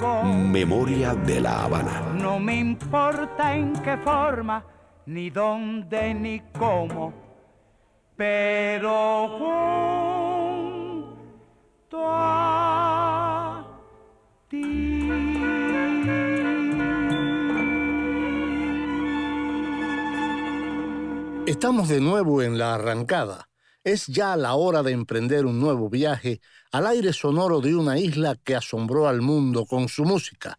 Memoria de la Habana. No me importa en qué forma, ni dónde, ni cómo, pero junto a ti. Estamos de nuevo en la arrancada. Es ya la hora de emprender un nuevo viaje al aire sonoro de una isla que asombró al mundo con su música.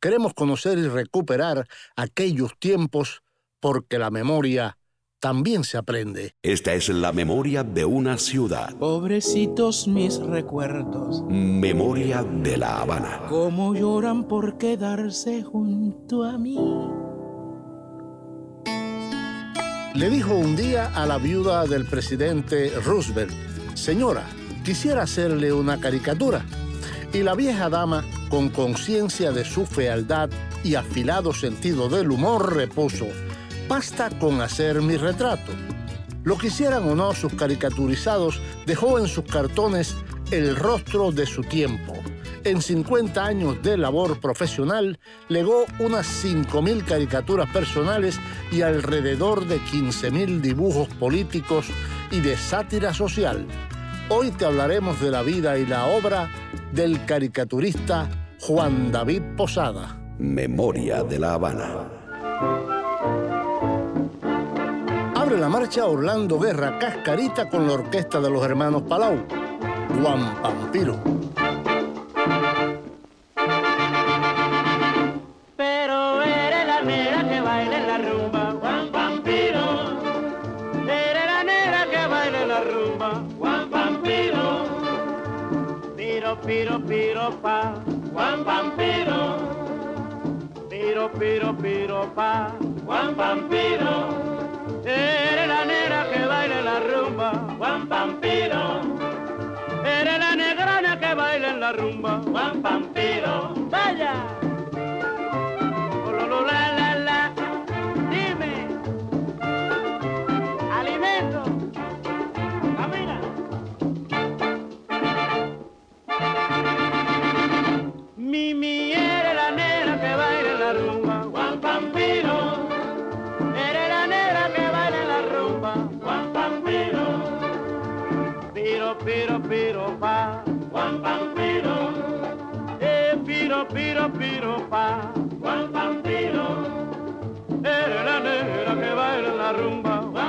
Queremos conocer y recuperar aquellos tiempos porque la memoria también se aprende. Esta es la memoria de una ciudad. Pobrecitos mis recuerdos, Memoria de la Habana. cómo lloran por quedarse junto a mí. Le dijo un día a la viuda del presidente Roosevelt, señora, quisiera hacerle una caricatura. Y la vieja dama, con conciencia de su fealdad y afilado sentido del humor, repuso, basta con hacer mi retrato. Lo quisieran o no sus caricaturizados, dejó en sus cartones el rostro de su tiempo. En 50 años de labor profesional, legó unas 5.000 caricaturas personales y alrededor de 15.000 dibujos políticos y de sátira social. Hoy te hablaremos de la vida y la obra del caricaturista Juan David Posada. Memoria de la Habana. Abre la marcha Orlando Guerra Cascarita con la orquesta de los hermanos Palau. Juan Pampiro. Piro, pa, Juan Vampiro. Piro, piro, piro, pa, Juan Vampiro. Eres la negra que baila en la rumba, Juan Vampiro. Eres la negrana que baila en la rumba, Juan Vampiro. ¡Vaya! Mimi eres la negra que baila la rumba, Juan Pampiro. Eres la negra que baila la rumba, Juan Pampiro. Piro, piro, piro, pa, Juan Pampiro. Eh, piro, piro, piro, pa, Juan Pampiro. Eres la negra que baila la rumba, Juan.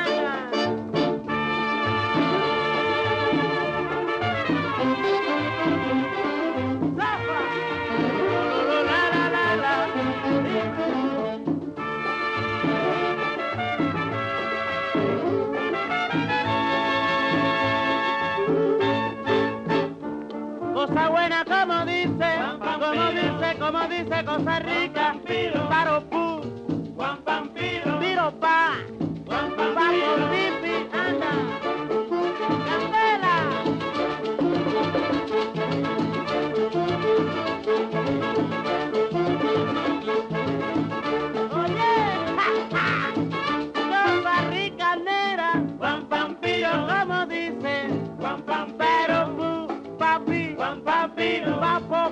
como dice, cosa rica. Paro pu, Juan Pampiro, piro pa, Juan Pampiro, pipi, anda. Candela. Oye, ja, ja. cosa rica nera, Juan Pampiro, como dice, Juan Pampiro, pu, papi, Juan Pampiro, papo,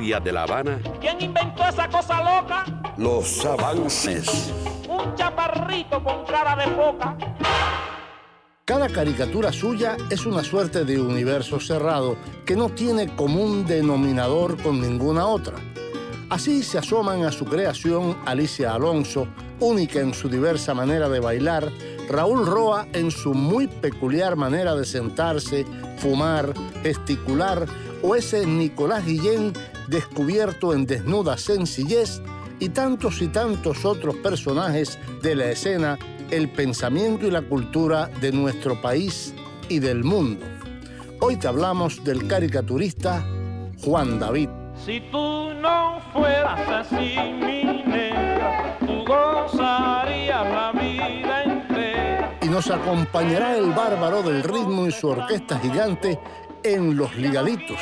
De La Habana, ¿Quién inventó esa cosa loca? los avances. Un chaparrito con cara de foca. Cada caricatura suya es una suerte de universo cerrado que no tiene común denominador con ninguna otra. Así se asoman a su creación Alicia Alonso, única en su diversa manera de bailar, Raúl Roa en su muy peculiar manera de sentarse, fumar, gesticular, o ese Nicolás Guillén descubierto en desnuda sencillez, y tantos y tantos otros personajes de la escena, el pensamiento y la cultura de nuestro país y del mundo. Hoy te hablamos del caricaturista Juan David. Si tú no fueras así, mi negra, tú gozarías la vida entera. y nos acompañará el bárbaro del ritmo y su orquesta gigante en Los Ligaditos,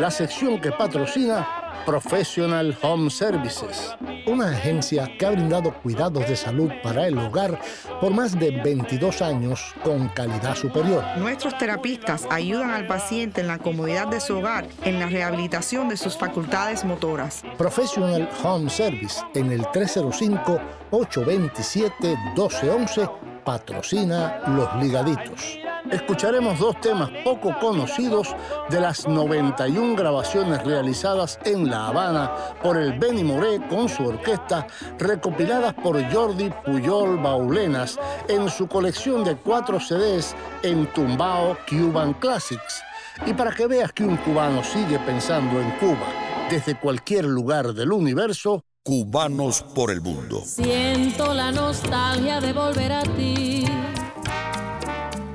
la sección que patrocina Professional Home Services, una agencia que ha brindado cuidados de salud para el hogar por más de 22 años con calidad superior. Nuestros terapistas ayudan al paciente en la comodidad de su hogar en la rehabilitación de sus facultades motoras. Professional Home Service en el 305-827-1211 patrocina Los Ligaditos. Escucharemos dos temas poco conocidos de las 91 grabaciones realizadas en La Habana por el Benny Moré con su orquesta, recopiladas por Jordi Puyol Baulenas en su colección de cuatro CDs en Tumbao Cuban Classics. Y para que veas que un cubano sigue pensando en Cuba desde cualquier lugar del universo, Cubanos por el mundo. Siento la nostalgia de volver a ti.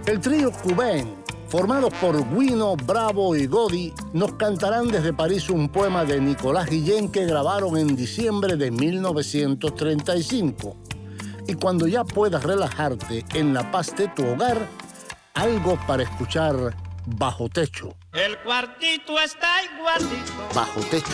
El trío Cubain, formado por Guino, Bravo y Godi, nos cantarán desde París un poema de Nicolás Guillén que grabaron en diciembre de 1935. Y cuando ya puedas relajarte en la paz de tu hogar, algo para escuchar bajo techo. El cuartito está igualito Bajo techo,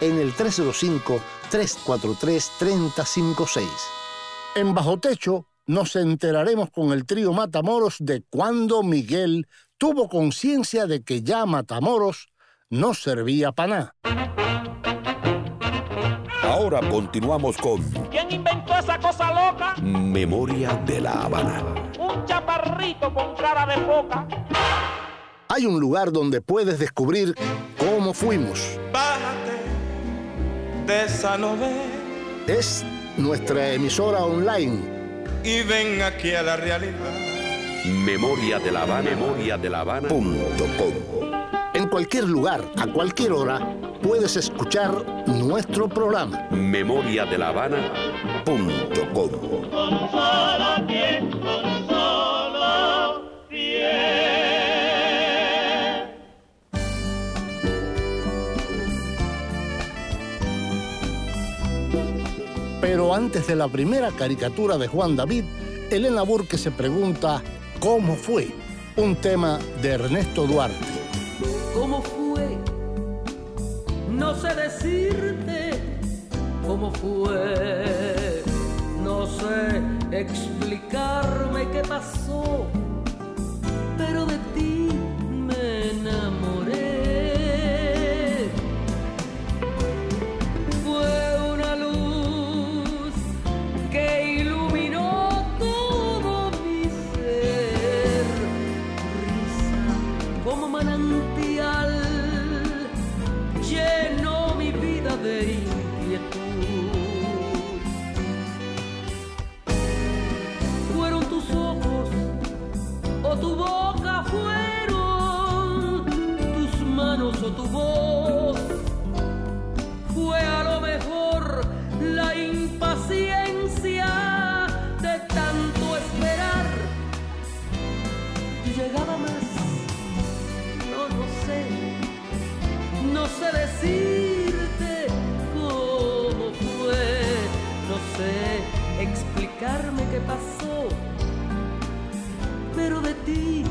en el 305-343-3056. En Bajo Techo nos enteraremos con el trío Matamoros de cuando Miguel tuvo conciencia de que ya Matamoros no servía para nada. Ahora continuamos con ¿Quién inventó esa cosa loca? Memoria de La Habana. Un chaparrito con cara de foca. Hay un lugar donde puedes descubrir cómo fuimos. Bájate Es nuestra emisora online y ven aquí a la realidad. Memoria de La Habana. Memoria de La Habana. Punto com. En cualquier lugar, a cualquier hora, puedes escuchar nuestro programa. Memoria de La Habana. Punto com. Antes de la primera caricatura de Juan David, Elena Burke se pregunta ¿Cómo fue? Un tema de Ernesto Duarte. ¿Cómo fue? No sé decirte cómo fue. No sé explicarme qué pasó, pero de qué pasó, pero de ti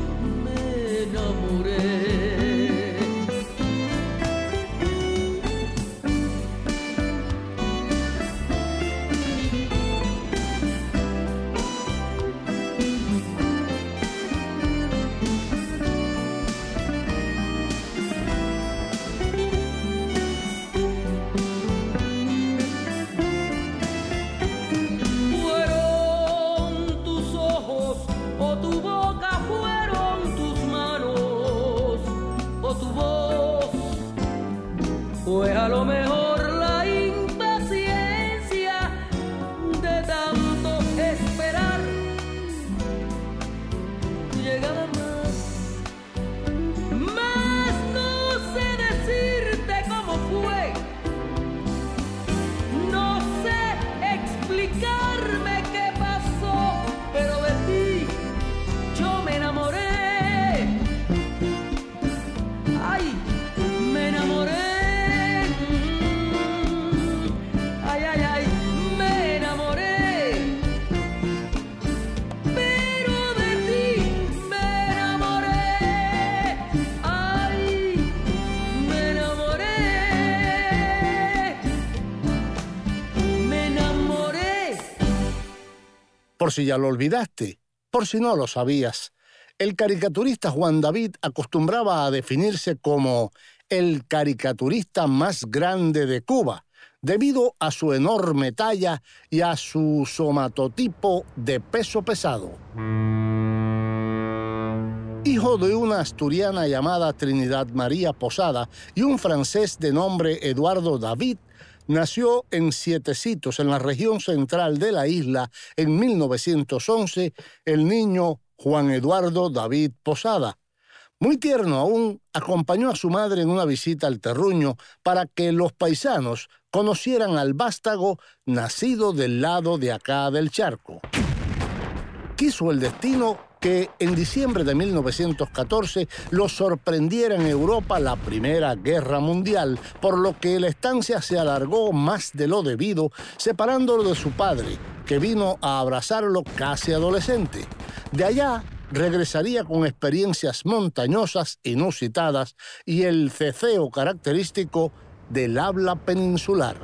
si ya lo olvidaste, por si no lo sabías, el caricaturista Juan David acostumbraba a definirse como el caricaturista más grande de Cuba, debido a su enorme talla y a su somatotipo de peso pesado. Hijo de una asturiana llamada Trinidad María Posada y un francés de nombre Eduardo David, nació en Sietecitos, en la región central de la isla, en 1911, el niño Juan Eduardo David Posada. Muy tierno aún, acompañó a su madre en una visita al terruño para que los paisanos conocieran al vástago nacido del lado de acá del charco. Quiso el destino que en diciembre de 1914 lo sorprendiera en Europa la Primera Guerra Mundial, por lo que la estancia se alargó más de lo debido, separándolo de su padre, que vino a abrazarlo casi adolescente. De allá regresaría con experiencias montañosas inusitadas y el ceceo característico del habla peninsular.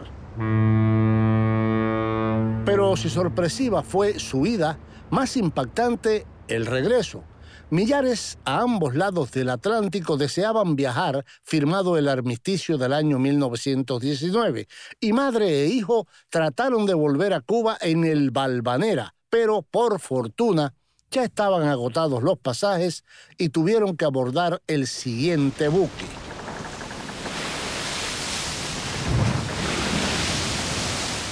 Pero si sorpresiva fue su ida, más impactante el regreso. Millares a ambos lados del Atlántico deseaban viajar, firmado el armisticio del año 1919, y madre e hijo trataron de volver a Cuba en el Balvanera, pero por fortuna ya estaban agotados los pasajes y tuvieron que abordar el siguiente buque.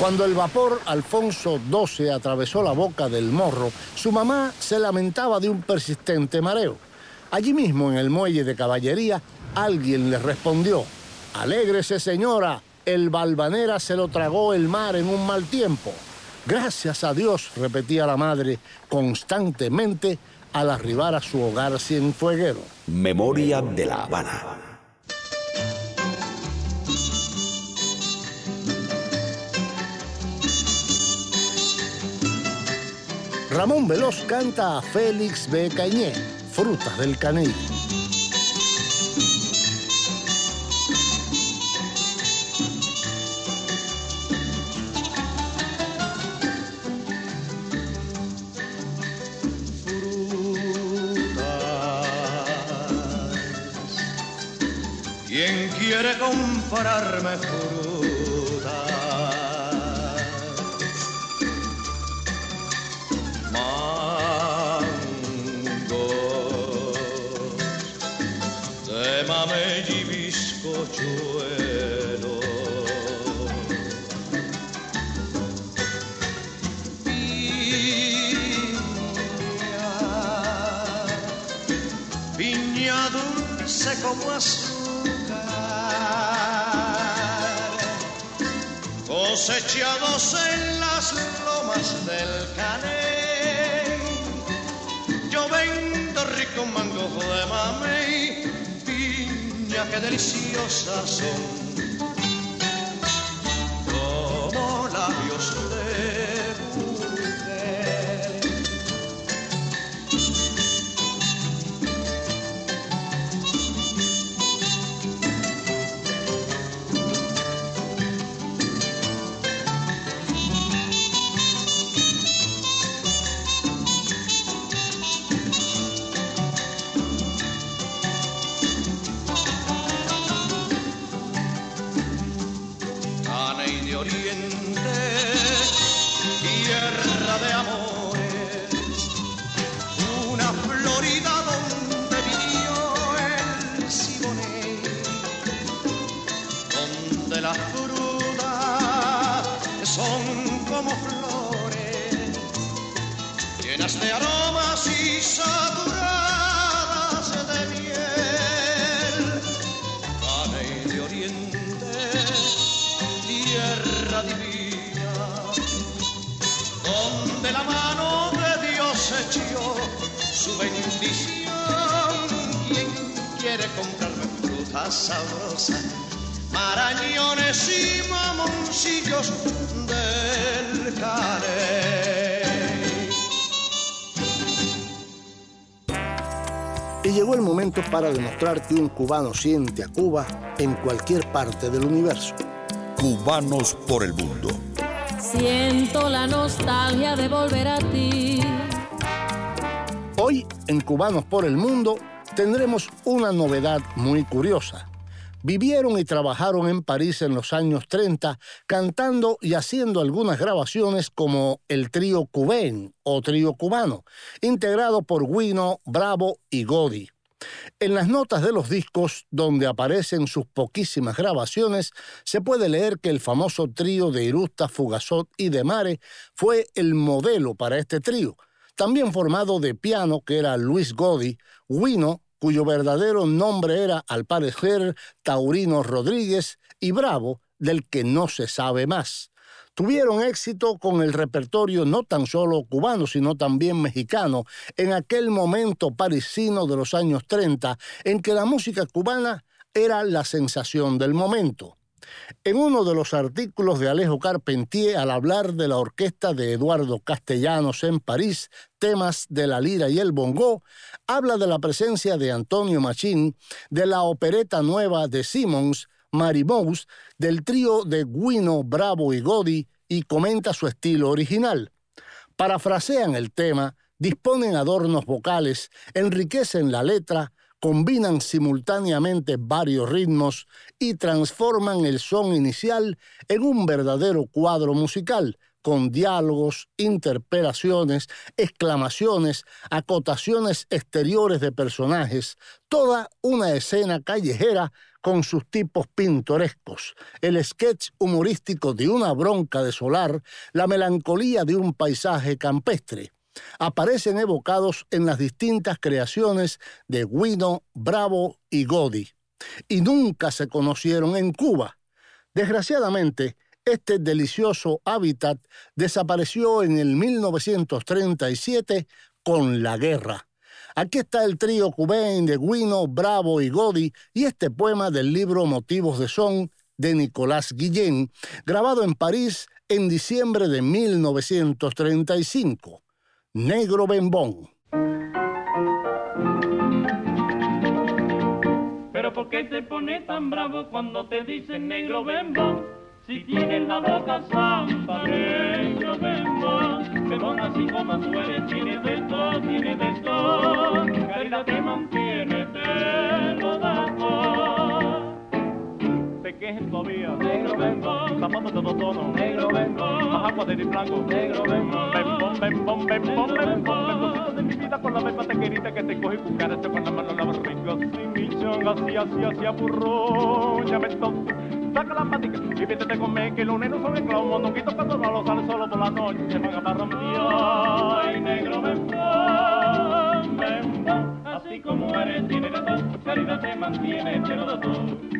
Cuando el vapor Alfonso XII atravesó la boca del morro, su mamá se lamentaba de un persistente mareo. Allí mismo, en el muelle de caballería, alguien le respondió, Alégrese señora, el Balvanera se lo tragó el mar en un mal tiempo. Gracias a Dios, repetía la madre constantemente al arribar a su hogar cienfueguero. Memoria de la Habana. Ramón Veloz canta a Félix B. Cañé, Frutas del Caney. ¿Quién quiere comprarme fruta? Como azúcar, cosechados en las lomas del Caney. Yo vendo rico mango de mamey, piña que deliciosas son. Para demostrar que un cubano siente a Cuba en cualquier parte del universo. Cubanos por el mundo. Siento la nostalgia de volver a ti. Hoy en Cubanos por el Mundo tendremos una novedad muy curiosa. Vivieron y trabajaron en París en los años 30 cantando y haciendo algunas grabaciones como el trío Cubain o trío cubano, integrado por Guino, Bravo y Godi. En las notas de los discos, donde aparecen sus poquísimas grabaciones, se puede leer que el famoso trío de Irusta, Fugazot y De Mare fue el modelo para este trío, también formado de piano, que era Luis Godi, Guino, cuyo verdadero nombre era, al parecer, Taurino Rodríguez, y Bravo, del que no se sabe más. Tuvieron éxito con el repertorio no tan solo cubano, sino también mexicano, en aquel momento parisino de los años 30, en que la música cubana era la sensación del momento. En uno de los artículos de Alejo Carpentier, al hablar de la orquesta de Eduardo Castellanos en París, temas de la lira y el bongó, habla de la presencia de Antonio Machín, de la opereta nueva de Simmons, Marimous, del trío de Guino, Bravo y Godi, y comenta su estilo original. Parafrasean el tema, disponen adornos vocales, enriquecen la letra, combinan simultáneamente varios ritmos y transforman el son inicial en un verdadero cuadro musical, con diálogos, interpelaciones, exclamaciones, acotaciones exteriores de personajes, toda una escena callejera con sus tipos pintorescos, el sketch humorístico de una bronca de solar, la melancolía de un paisaje campestre aparecen evocados en las distintas creaciones de Guido, Bravo y Godi, y nunca se conocieron en Cuba. Desgraciadamente, este delicioso hábitat desapareció en el 1937 con la guerra. Aquí está el trío Cubain de Guino, Bravo y Godi y este poema del libro Motivos de Son de Nicolás Guillén, grabado en París en diciembre de 1935. Negro Bembón. Pero ¿por qué te pones tan bravo cuando te dicen negro bembón? Si tienes la boca santa, negro bembón. Bembón así como tú eres, tienes de bembón. Zapatos de dos tonos, negro bembón. Más agua de blanco, negro bembón. Bembón, bembón, bembón, bembón. Bembón de mi vida con la misma tequerita que te coge y cucarete con la mano la barriga. Sin mi changa, así, así, así, apurro. Ya me. Saca la patica y vete comer que los nenos son esclavos. Mondonguito cuando no lo sale solo por la noche. Van a barra Ay, negro bembón, bembón. Así como eres, tiene de todo. Te mantiene, lleno de todo.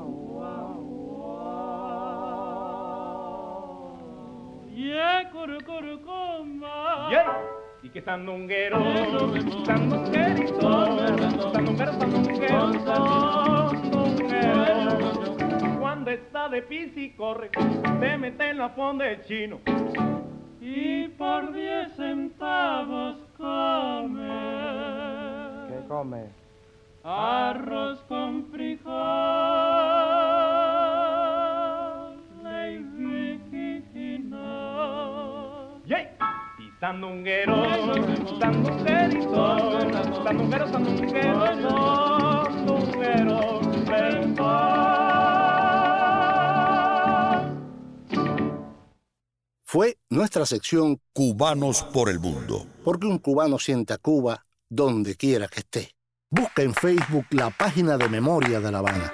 wow. Yeah, curu, curu, coma. Yeah. Y que sandunguero, sandunguerito, sandunguero, sandunguero, sandunguero. Cuando está de pis y corre, se mete en la fonda del chino. Y por diez centavos come. ¿Qué come? Arroz con frijol. Sandunguero, sandunguerito, sandunguero, sandunguero, sandunguero, Fue nuestra sección Cubanos por el Mundo. Porque un cubano siente a Cuba donde quiera que esté. Busca en Facebook la página de Memoria de La Habana.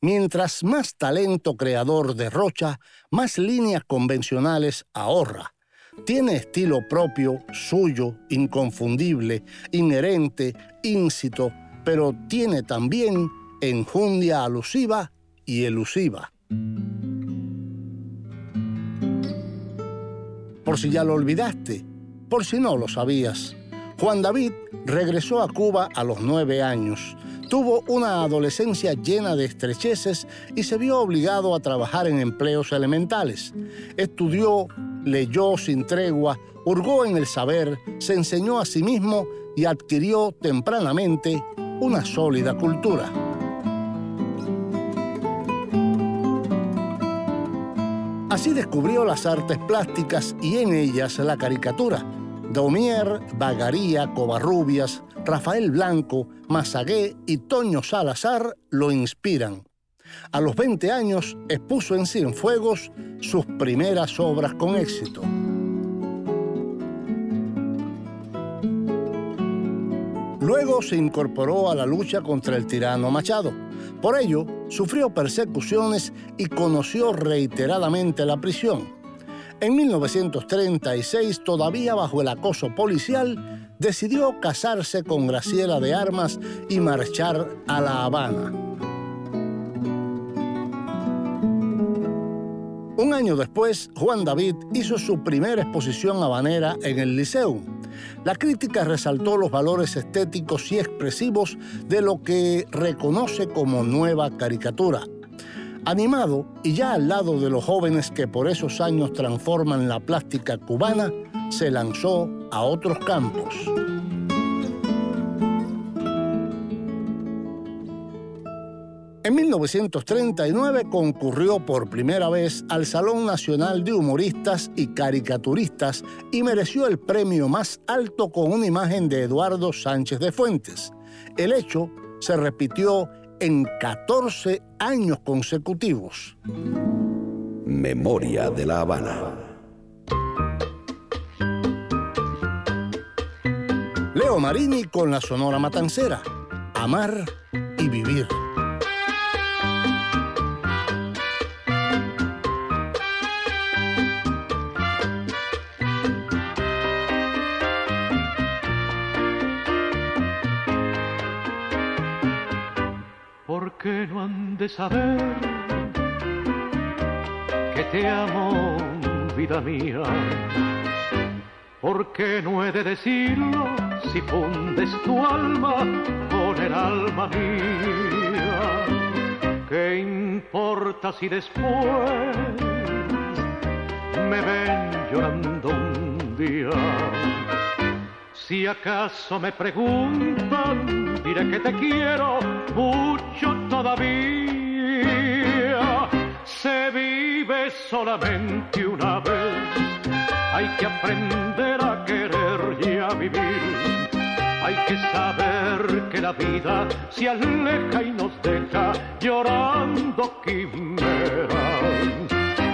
mientras más talento creador derrocha, más líneas convencionales ahorra. Tiene estilo propio, suyo, inconfundible, inherente, íncito, pero tiene también enjundia alusiva y elusiva. Por si ya lo olvidaste, por si no lo sabías, Juan David regresó a Cuba a los nueve años. Tuvo una adolescencia llena de estrecheces y se vio obligado a trabajar en empleos elementales. Estudió, leyó sin tregua, hurgó en el saber, se enseñó a sí mismo y adquirió tempranamente una sólida cultura. Así descubrió las artes plásticas y en ellas la caricatura Daumier, Bagaría, Covarrubias, Rafael Blanco, Mazagué y Toño Salazar lo inspiran. A los 20 años expuso en Cienfuegos sus primeras obras con éxito. Luego se incorporó a la lucha contra el tirano Machado. Por ello, sufrió persecuciones y conoció reiteradamente la prisión. En 1936, todavía bajo el acoso policial, decidió casarse con Graciela de Armas y marchar a La Habana. Un año después, Juan David hizo su primera exposición habanera en el Liceo. La crítica resaltó los valores estéticos y expresivos de lo que reconoce como nueva caricatura. Animado y ya al lado de los jóvenes que por esos años transforman la plástica cubana, se lanzó a otros campos. En 1939 concurrió por primera vez al Salón Nacional de Humoristas y Caricaturistas y mereció el premio más alto con una imagen de Eduardo Sánchez de Fuentes. El hecho se repitió en 14 años consecutivos. Memoria de la Habana. Leo Marini con la Sonora Matancera. Amar y vivir. ¿Por qué no han de saber que te amo, vida mía? ¿Por qué no he de decirlo si fundes tu alma con el alma mía? ¿Qué importa si después me ven llorando un día? Si acaso me preguntan, diré que te quiero mucho todavía. Se vive solamente una vez, hay que aprender a querer y a vivir. que saber que la vida se aleja y nos deja llorando quimeras.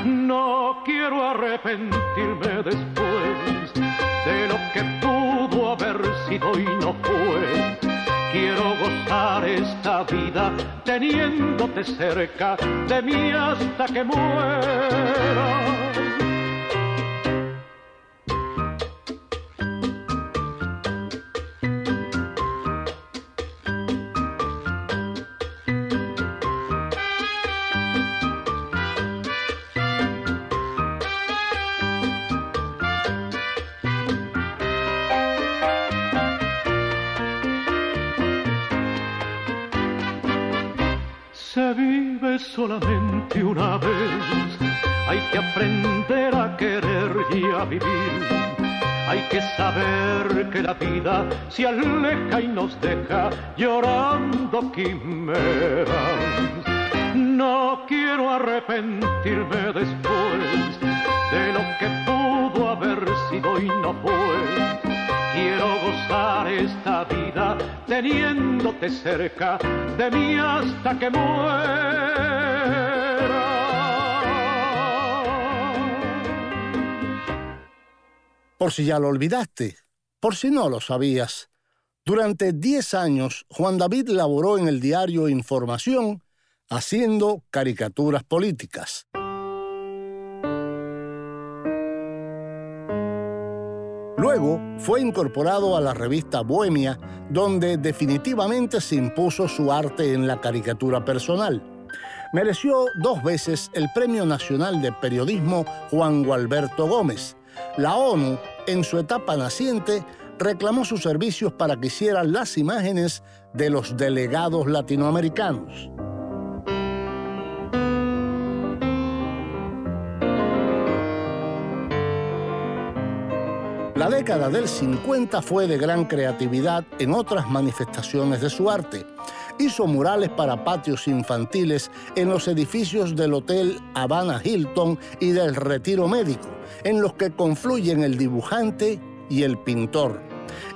No quiero arrepentirme después de lo que pudo haber sido y no fue. Quiero gozar esta vida teniéndote cerca de mí hasta que muera. Una vez. Hay que aprender a querer y a vivir. Hay que saber que la vida se aleja y nos deja llorando quimeras. No quiero arrepentirme después de lo que pudo haber sido y no fue. Quiero gozar esta vida teniéndote cerca de mí hasta que muera. Por si ya lo olvidaste, por si no lo sabías, durante 10 años Juan David laboró en el diario Información haciendo caricaturas políticas. Luego fue incorporado a la revista Bohemia, donde definitivamente se impuso su arte en la caricatura personal. Mereció dos veces el Premio Nacional de Periodismo Juan Gualberto Gómez la ONU, en su etapa naciente, reclamó sus servicios para que hicieran las imágenes de los delegados latinoamericanos. La década del 50 fue de gran creatividad en otras manifestaciones de su arte. Hizo murales para patios infantiles en los edificios del Hotel Habana Hilton y del Retiro Médico, en los que confluyen el dibujante y el pintor.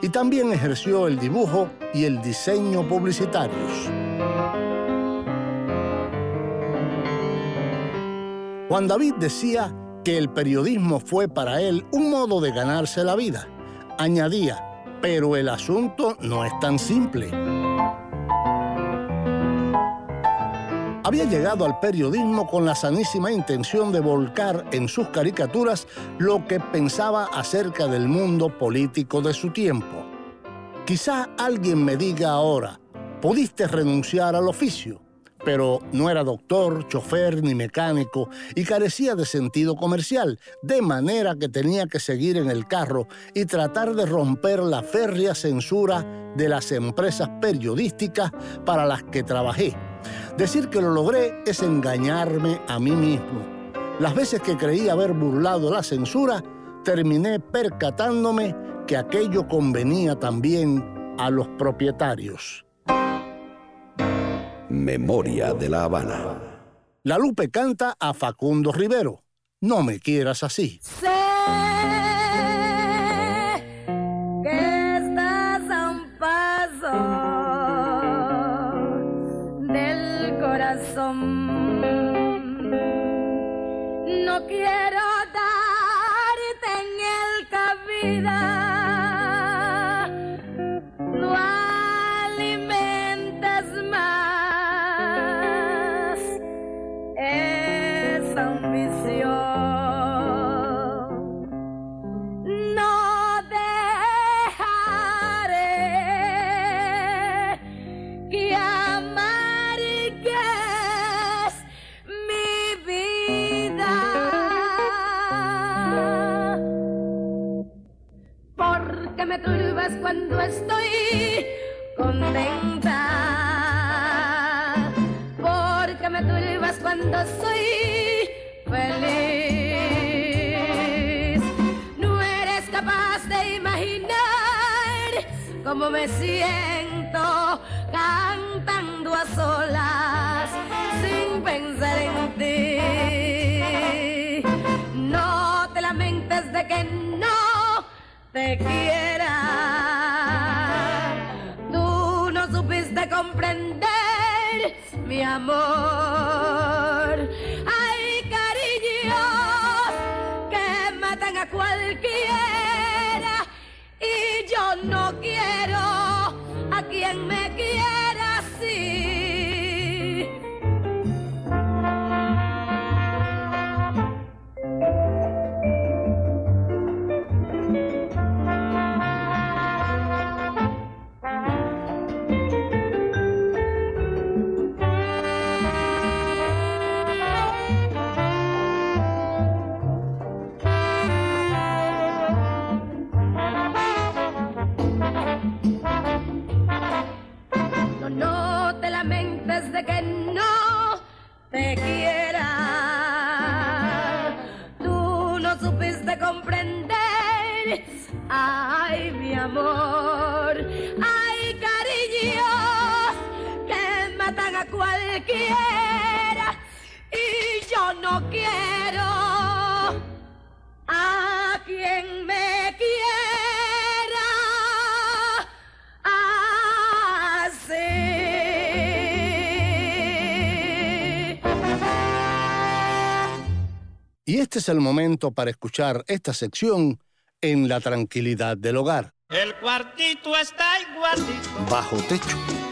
Y también ejerció el dibujo y el diseño publicitarios. Juan David decía que el periodismo fue para él un modo de ganarse la vida. Añadía, pero el asunto no es tan simple. Había llegado al periodismo con la sanísima intención de volcar en sus caricaturas lo que pensaba acerca del mundo político de su tiempo. Quizá alguien me diga ahora, ¿pudiste renunciar al oficio? Pero no era doctor, chofer ni mecánico y carecía de sentido comercial, de manera que tenía que seguir en el carro y tratar de romper la férrea censura de las empresas periodísticas para las que trabajé. Decir que lo logré es engañarme a mí mismo. Las veces que creí haber burlado la censura, terminé percatándome que aquello convenía también a los propietarios. Memoria de la Habana. La Lupe canta a Facundo Rivero. No me quieras así. Sé que estás a un paso del corazón. No quiero darte en el cabida. Cuando estoy contenta. Porque me turbas cuando soy feliz. No eres capaz de imaginar cómo me siento cantando a solas sin pensar en ti. No te lamentes de que no te quiera. Tú no supiste comprender mi amor. Ay, cariño, que matan a cualquiera y yo no quiero a quien me quiera así. A cualquiera. Y yo no quiero a quien me quiera. así. Y este es el momento para escuchar esta sección en la tranquilidad del hogar. El cuartito está igualito Bajo techo,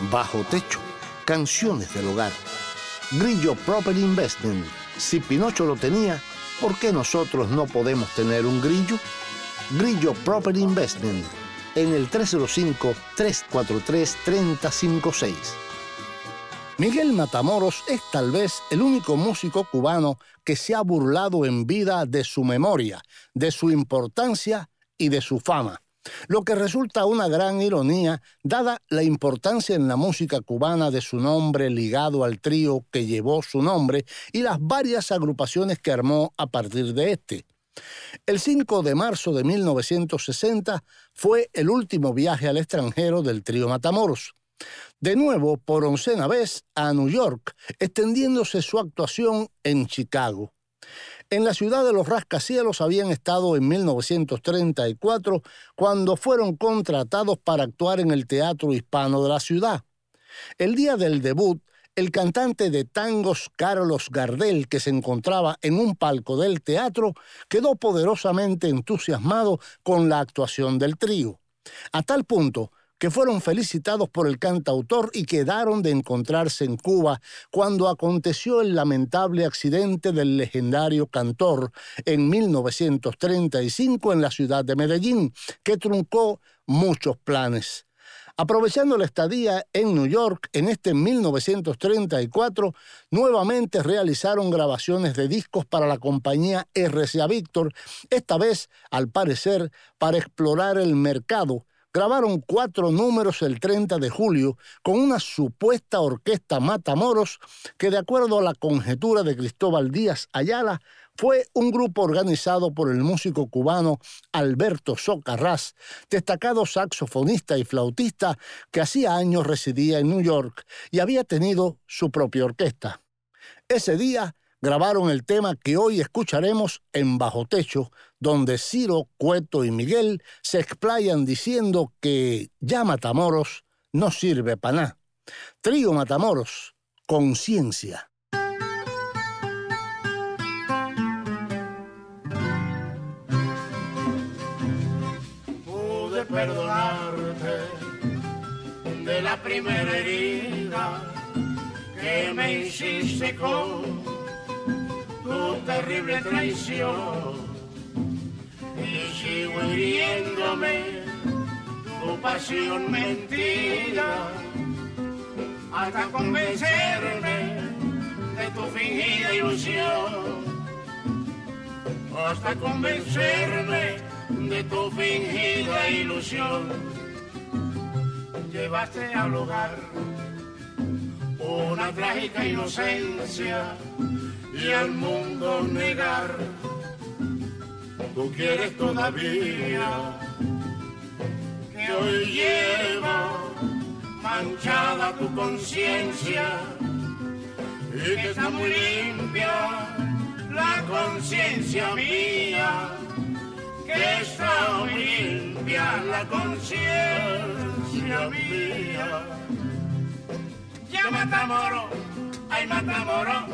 Bajo techo, canciones del hogar. Grillo Property Investment. Si Pinocho lo tenía, ¿por qué nosotros no podemos tener un grillo? Grillo Property Investment. En el 305-343-3056. Miguel Matamoros es tal vez el único músico cubano que se ha burlado en vida de su memoria, de su importancia y de su fama, lo que resulta una gran ironía dada la importancia en la música cubana de su nombre ligado al trío que llevó su nombre y las varias agrupaciones que armó a partir de este. El 5 de marzo de 1960 fue el último viaje al extranjero del trío Matamoros de nuevo por oncena vez a New York, extendiéndose su actuación en Chicago. En la ciudad de los rascacielos habían estado en 1934 cuando fueron contratados para actuar en el Teatro Hispano de la ciudad. El día del debut, el cantante de tangos Carlos Gardel, que se encontraba en un palco del teatro, quedó poderosamente entusiasmado con la actuación del trío. A tal punto que fueron felicitados por el cantautor y quedaron de encontrarse en Cuba cuando aconteció el lamentable accidente del legendario cantor en 1935 en la ciudad de Medellín, que truncó muchos planes. Aprovechando la estadía en New York en este 1934, nuevamente realizaron grabaciones de discos para la compañía RCA Victor, esta vez, al parecer, para explorar el mercado grabaron cuatro números el 30 de julio con una supuesta orquesta Matamoros que, de acuerdo a la conjetura de Cristóbal Díaz Ayala, fue un grupo organizado por el músico cubano Alberto Socarrás, destacado saxofonista y flautista que hacía años residía en New York y había tenido su propia orquesta. Ese día grabaron el tema que hoy escucharemos en Bajo Techo, donde Ciro, Cueto y Miguel se explayan diciendo que ya Matamoros no sirve para nada. Trío Matamoros, conciencia. pude perdonarte de la primera herida que me hiciste con tu terrible traición y sigo hiriéndome tu pasión mentira hasta convencerme de tu fingida ilusión hasta convencerme de tu fingida ilusión. Llevaste al hogar una trágica inocencia y al mundo negar. Tú quieres todavía que hoy lleva manchada tu conciencia y que está muy limpia la conciencia mía, que está muy limpia la conciencia mía. Ya Matamoro, ay Matamoro,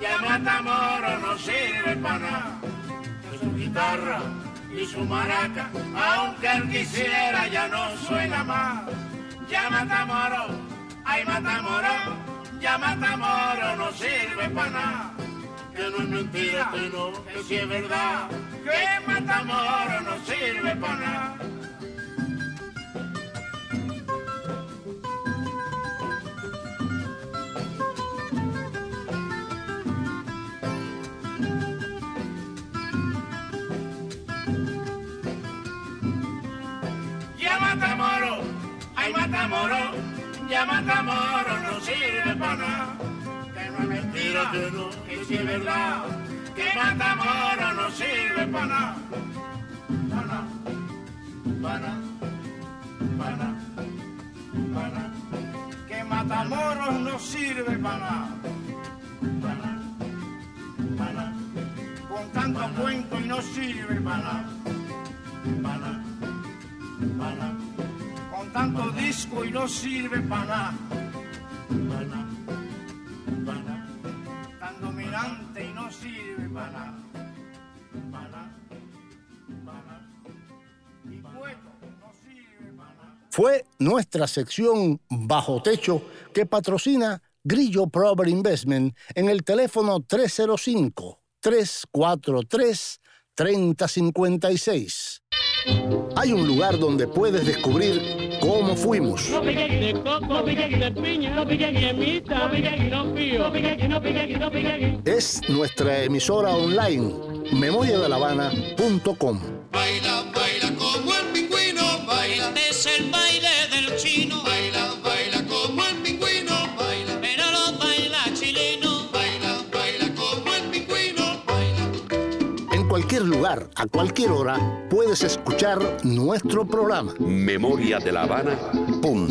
ya Matamoro no sirve para nada. Y su maraca, aunque él quisiera ya no suena más. Ya Matamoro, ay Matamoro, ya Matamoro no sirve para nada. Que no es mentira, que no, que sí es verdad, que Matamoro no sirve para nada. Ay Matamoro, ya Matamoro no sirve para nada. Que no es mentira, que no, que sí es verdad, que Matamoro no sirve para nada. Para nada, para nada, para nada, para nada. Que Matamoros no sirve para nada. Para nada, para nada. Con tanto cuento y no sirve para nada. Para nada, para nada. Con tanto disco y no sirve para nada. Tan dominante y no sirve para nada. Y no sirve para nada. Fue nuestra sección Bajo Techo que patrocina Grillo Prover Investment en el teléfono 305-343-3056. Hay un lugar donde puedes descubrir cómo fuimos, No pique de coco, no pique de piña, no pique de mita, no pique de no pío, no pique no pique no pique es nuestra emisora online, memoriadelavana.com. Baila, lugar, a cualquier hora, puedes escuchar nuestro programa. memoriadelavana.com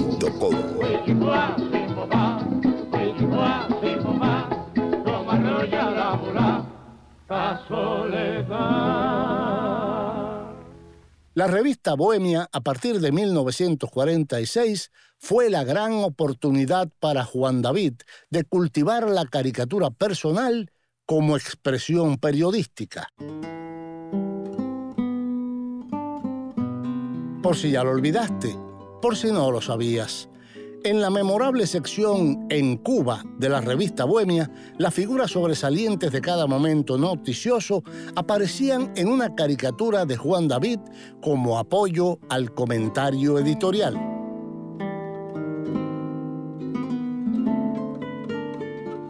La revista Bohemia, a partir de 1946, fue la gran oportunidad para Juan David de cultivar la caricatura personal como expresión periodística. Por si ya lo olvidaste, por si no lo sabías. En la memorable sección En Cuba de la revista Bohemia, las figuras sobresalientes de cada momento noticioso aparecían en una caricatura de Juan David como apoyo al comentario editorial.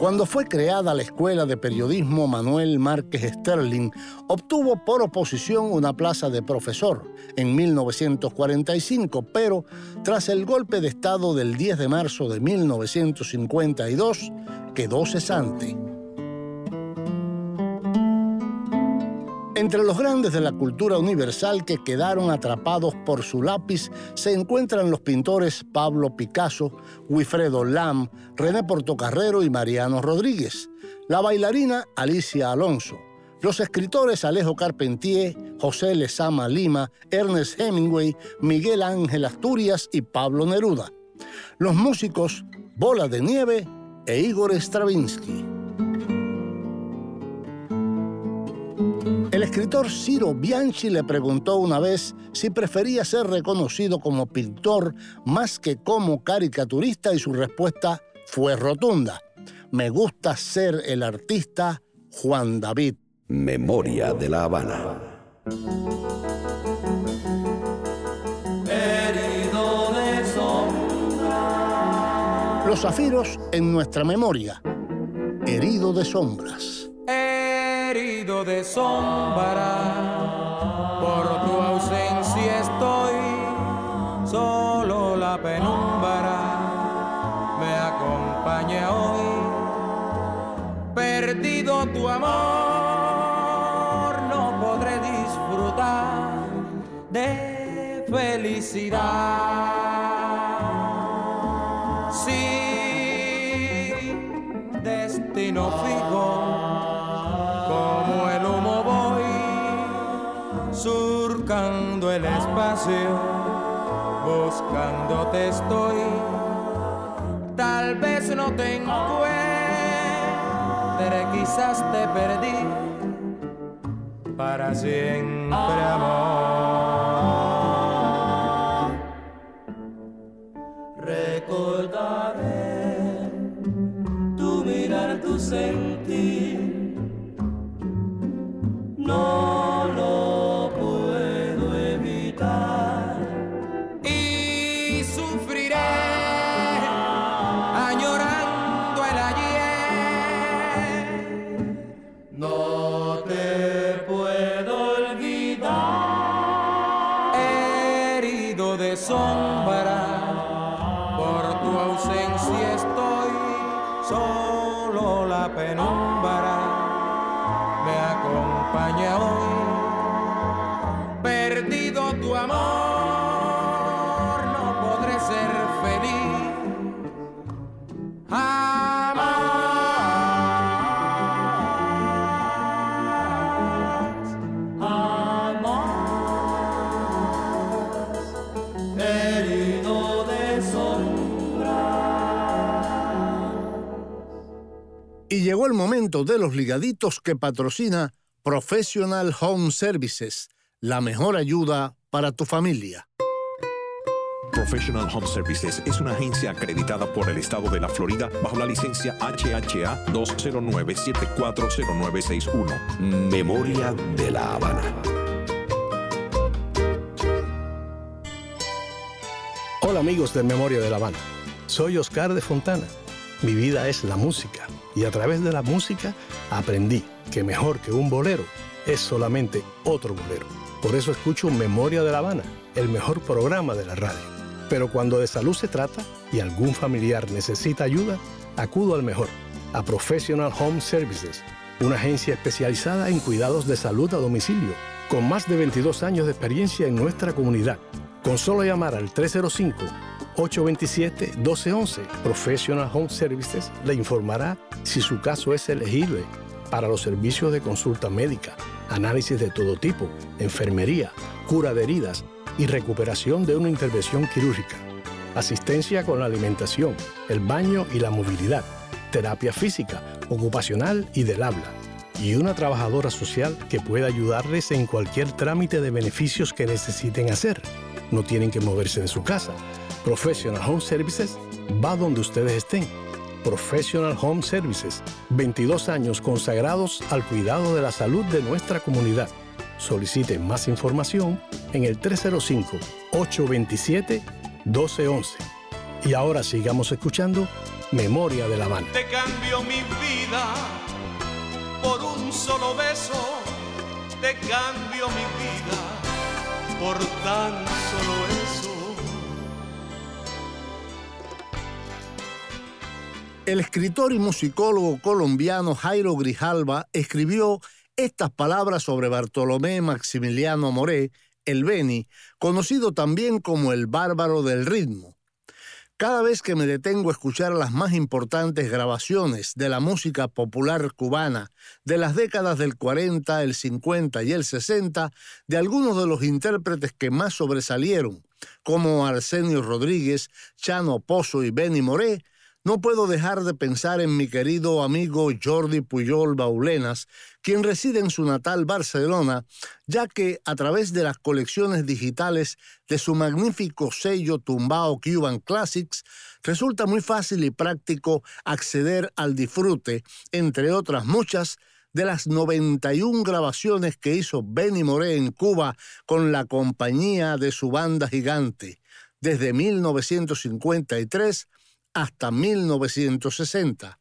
Cuando fue creada la Escuela de Periodismo Manuel Márquez Sterling, obtuvo por oposición una plaza de profesor en 1945, pero tras el golpe de Estado del 10 de marzo de 1952, quedó cesante. Entre los grandes de la cultura universal que quedaron atrapados por su lápiz se encuentran los pintores Pablo Picasso, Wilfredo Lam, René Portocarrero y Mariano Rodríguez, la bailarina Alicia Alonso, los escritores Alejo Carpentier, José Lezama Lima, Ernest Hemingway, Miguel Ángel Asturias y Pablo Neruda, los músicos Bola de Nieve e Igor Stravinsky. Escritor Ciro Bianchi le preguntó una vez si prefería ser reconocido como pintor más que como caricaturista y su respuesta fue rotunda. Me gusta ser el artista Juan David. Memoria de la Habana. Herido de sombra. Los zafiros en nuestra memoria. Herido de sombras de sombra. Por tu ausencia estoy, solo la penumbra me acompaña hoy. Perdido tu amor, no podré disfrutar de felicidad. Buscándote estoy. Tal vez no te encuentre, quizás te perdí para siempre amor. Recordaré tu mirar, tu sentir. De los ligaditos que patrocina Professional Home Services, la mejor ayuda para tu familia. Professional Home Services es una agencia acreditada por el estado de la Florida bajo la licencia HHA 209-740961. Memoria de la Habana. Hola amigos de Memoria de La Habana. Soy Oscar de Fontana. Mi vida es la música y a través de la música aprendí que mejor que un bolero es solamente otro bolero. Por eso escucho Memoria de La Habana, el mejor programa de la radio. Pero cuando de salud se trata y algún familiar necesita ayuda, acudo al mejor, a Professional Home Services, una agencia especializada en cuidados de salud a domicilio, con más de 22 años de experiencia en nuestra comunidad. Con solo llamar al 305-827-1211, Professional Home Services le informará si su caso es elegible para los servicios de consulta médica, análisis de todo tipo, enfermería, cura de heridas y recuperación de una intervención quirúrgica, asistencia con la alimentación, el baño y la movilidad, terapia física, ocupacional y del habla, y una trabajadora social que pueda ayudarles en cualquier trámite de beneficios que necesiten hacer. No tienen que moverse de su casa. Professional Home Services va donde ustedes estén. Professional Home Services, 22 años consagrados al cuidado de la salud de nuestra comunidad. Solicite más información en el 305-827-1211. Y ahora sigamos escuchando Memoria de La Habana. Te cambio mi vida por un solo beso. Te cambio mi vida por tan solo El escritor y musicólogo colombiano Jairo Grijalva escribió estas palabras sobre Bartolomé Maximiliano Moré, el Beni, conocido también como el bárbaro del ritmo. Cada vez que me detengo a escuchar las más importantes grabaciones de la música popular cubana de las décadas del 40, el 50 y el 60, de algunos de los intérpretes que más sobresalieron, como Arsenio Rodríguez, Chano Pozo y Benny Moré, no puedo dejar de pensar en mi querido amigo Jordi Puyol Baulenas, quien reside en su natal Barcelona, ya que a través de las colecciones digitales de su magnífico sello Tumbao Cuban Classics, resulta muy fácil y práctico acceder al disfrute, entre otras muchas, de las 91 grabaciones que hizo Benny Moré en Cuba con la compañía de su banda gigante, desde 1953 hasta 1960.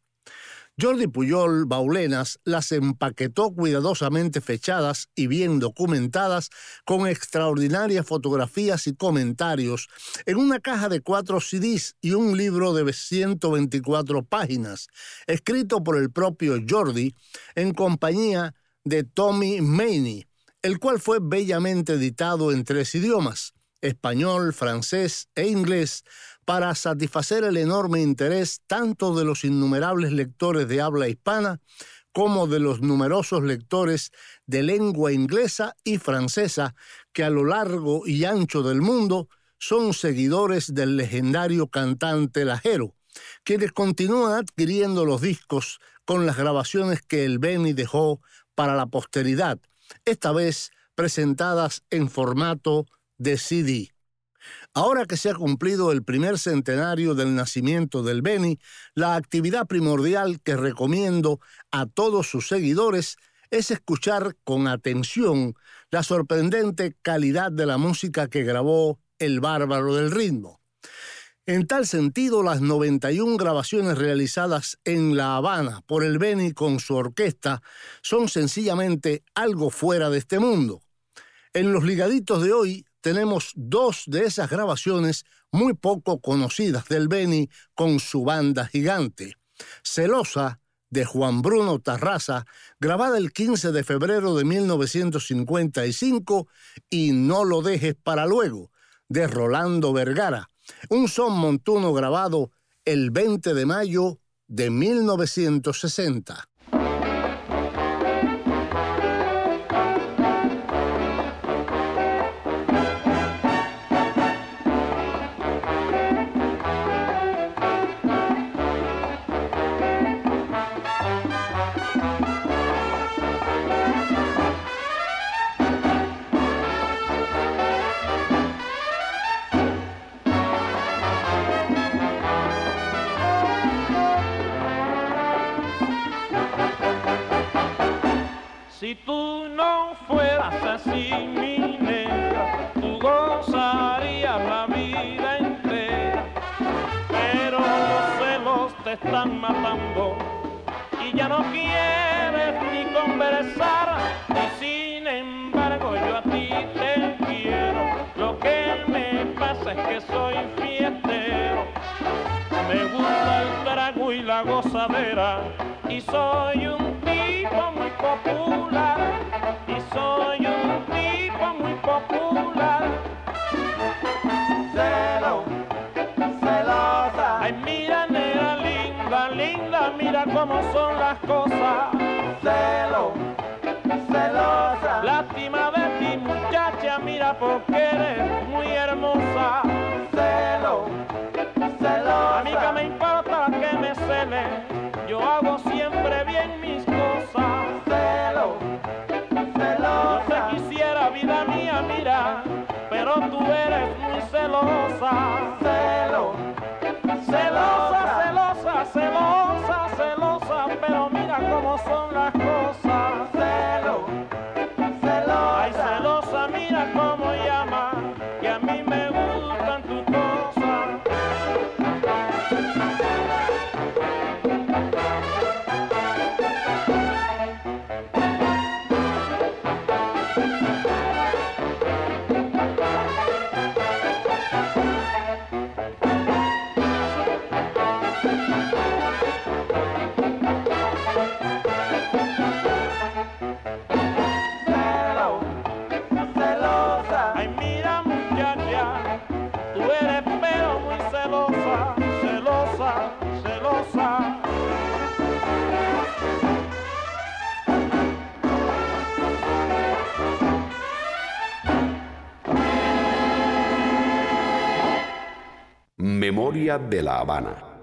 Jordi Puyol Baulenas las empaquetó cuidadosamente fechadas y bien documentadas con extraordinarias fotografías y comentarios en una caja de cuatro CDs y un libro de 124 páginas, escrito por el propio Jordi en compañía de Tommy Maney, el cual fue bellamente editado en tres idiomas, español, francés e inglés, para satisfacer el enorme interés tanto de los innumerables lectores de habla hispana como de los numerosos lectores de lengua inglesa y francesa que a lo largo y ancho del mundo son seguidores del legendario cantante Lajero, quienes continúan adquiriendo los discos con las grabaciones que el Beni dejó para la posteridad, esta vez presentadas en formato de CD. Ahora que se ha cumplido el primer centenario del nacimiento del Beni, la actividad primordial que recomiendo a todos sus seguidores es escuchar con atención la sorprendente calidad de la música que grabó el bárbaro del ritmo. En tal sentido, las 91 grabaciones realizadas en La Habana por el Beni con su orquesta son sencillamente algo fuera de este mundo. En los ligaditos de hoy tenemos dos de esas grabaciones muy poco conocidas del Beni con su banda gigante. Celosa, de Juan Bruno Tarraza, grabada el 15 de febrero de 1955, y No lo dejes para luego, de Rolando Vergara, un son montuno grabado el 20 de mayo de 1960. Si tú no fueras así, mi negra, tú gozarías la vida entera. Pero los celos te están matando y ya no quieres ni conversar. Y sin embargo yo a ti te quiero. Lo que me pasa es que soy fiestero. Me gusta el trago y la gozadera y soy un tipo muy popular son las cosas. Celo, celosa. Lástima de ti, muchacha, mira porque eres De la Habana.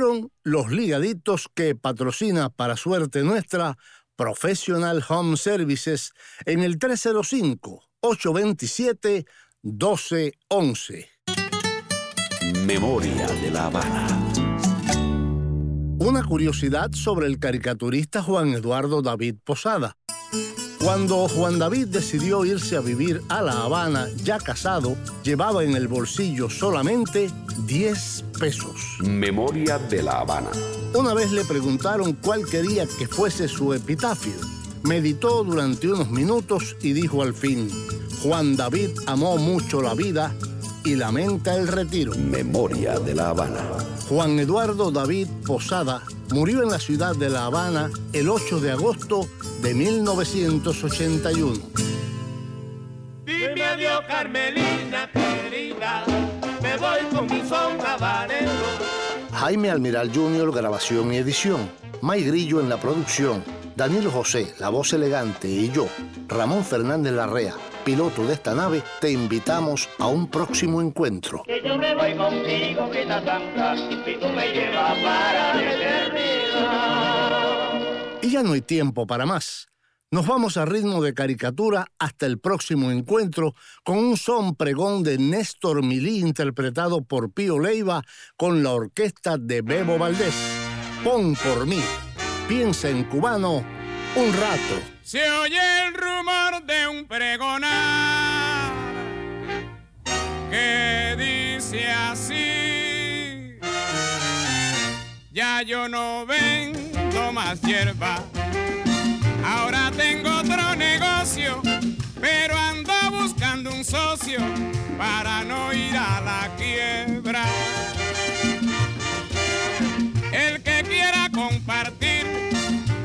Fueron los ligaditos que patrocina para suerte nuestra Professional Home Services en el 305-827-1211. Memoria de la Habana. Una curiosidad sobre el caricaturista Juan Eduardo David Posada. Cuando Juan David decidió irse a vivir a La Habana, ya casado, llevaba en el bolsillo solamente 10 pesos. Memoria de La Habana. Una vez le preguntaron cuál quería que fuese su epitafio. Meditó durante unos minutos y dijo al fin, Juan David amó mucho la vida y lamenta el retiro. Memoria de La Habana. Juan Eduardo David Posada murió en la ciudad de La Habana el 8 de agosto de 1981. Dime adiós, Carmelina querida, me voy con mi son cabanero. Jaime Almiral Jr., grabación y edición. May Grillo en la producción. Daniel José, la voz elegante, y yo, Ramón Fernández Larrea, piloto de esta nave, te invitamos a un próximo encuentro. Que yo me voy contigo, Grita Santa, y tú me llevas para la eternidad. Y ya no hay tiempo para más. Nos vamos a ritmo de caricatura hasta el próximo encuentro con un son pregón de Néstor Milí interpretado por Pío Leiva con la orquesta de Bebo Valdés. Pon por mí. Piensa en cubano un rato. Se oye el rumor de un pregonar que dice así. Ya yo no vendo más hierba, ahora tengo otro negocio, pero ando buscando un socio para no ir a la quiebra. El que quiera compartir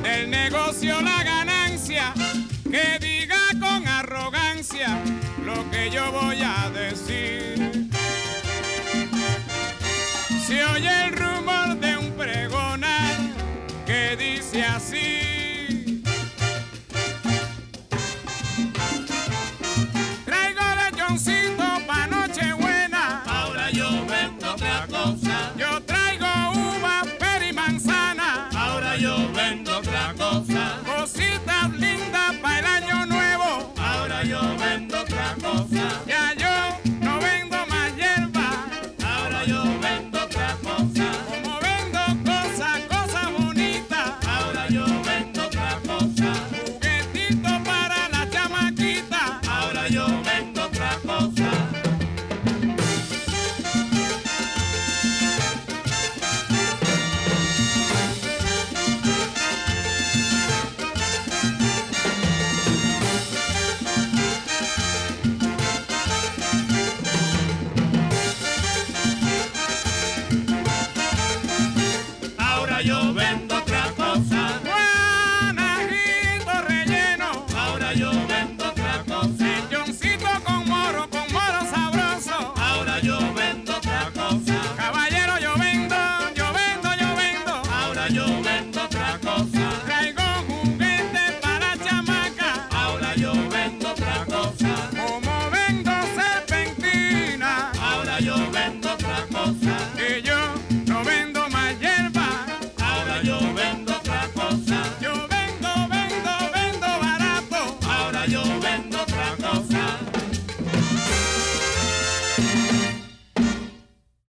del negocio la ganancia, lo que yo voy a decir. Se oye el rumor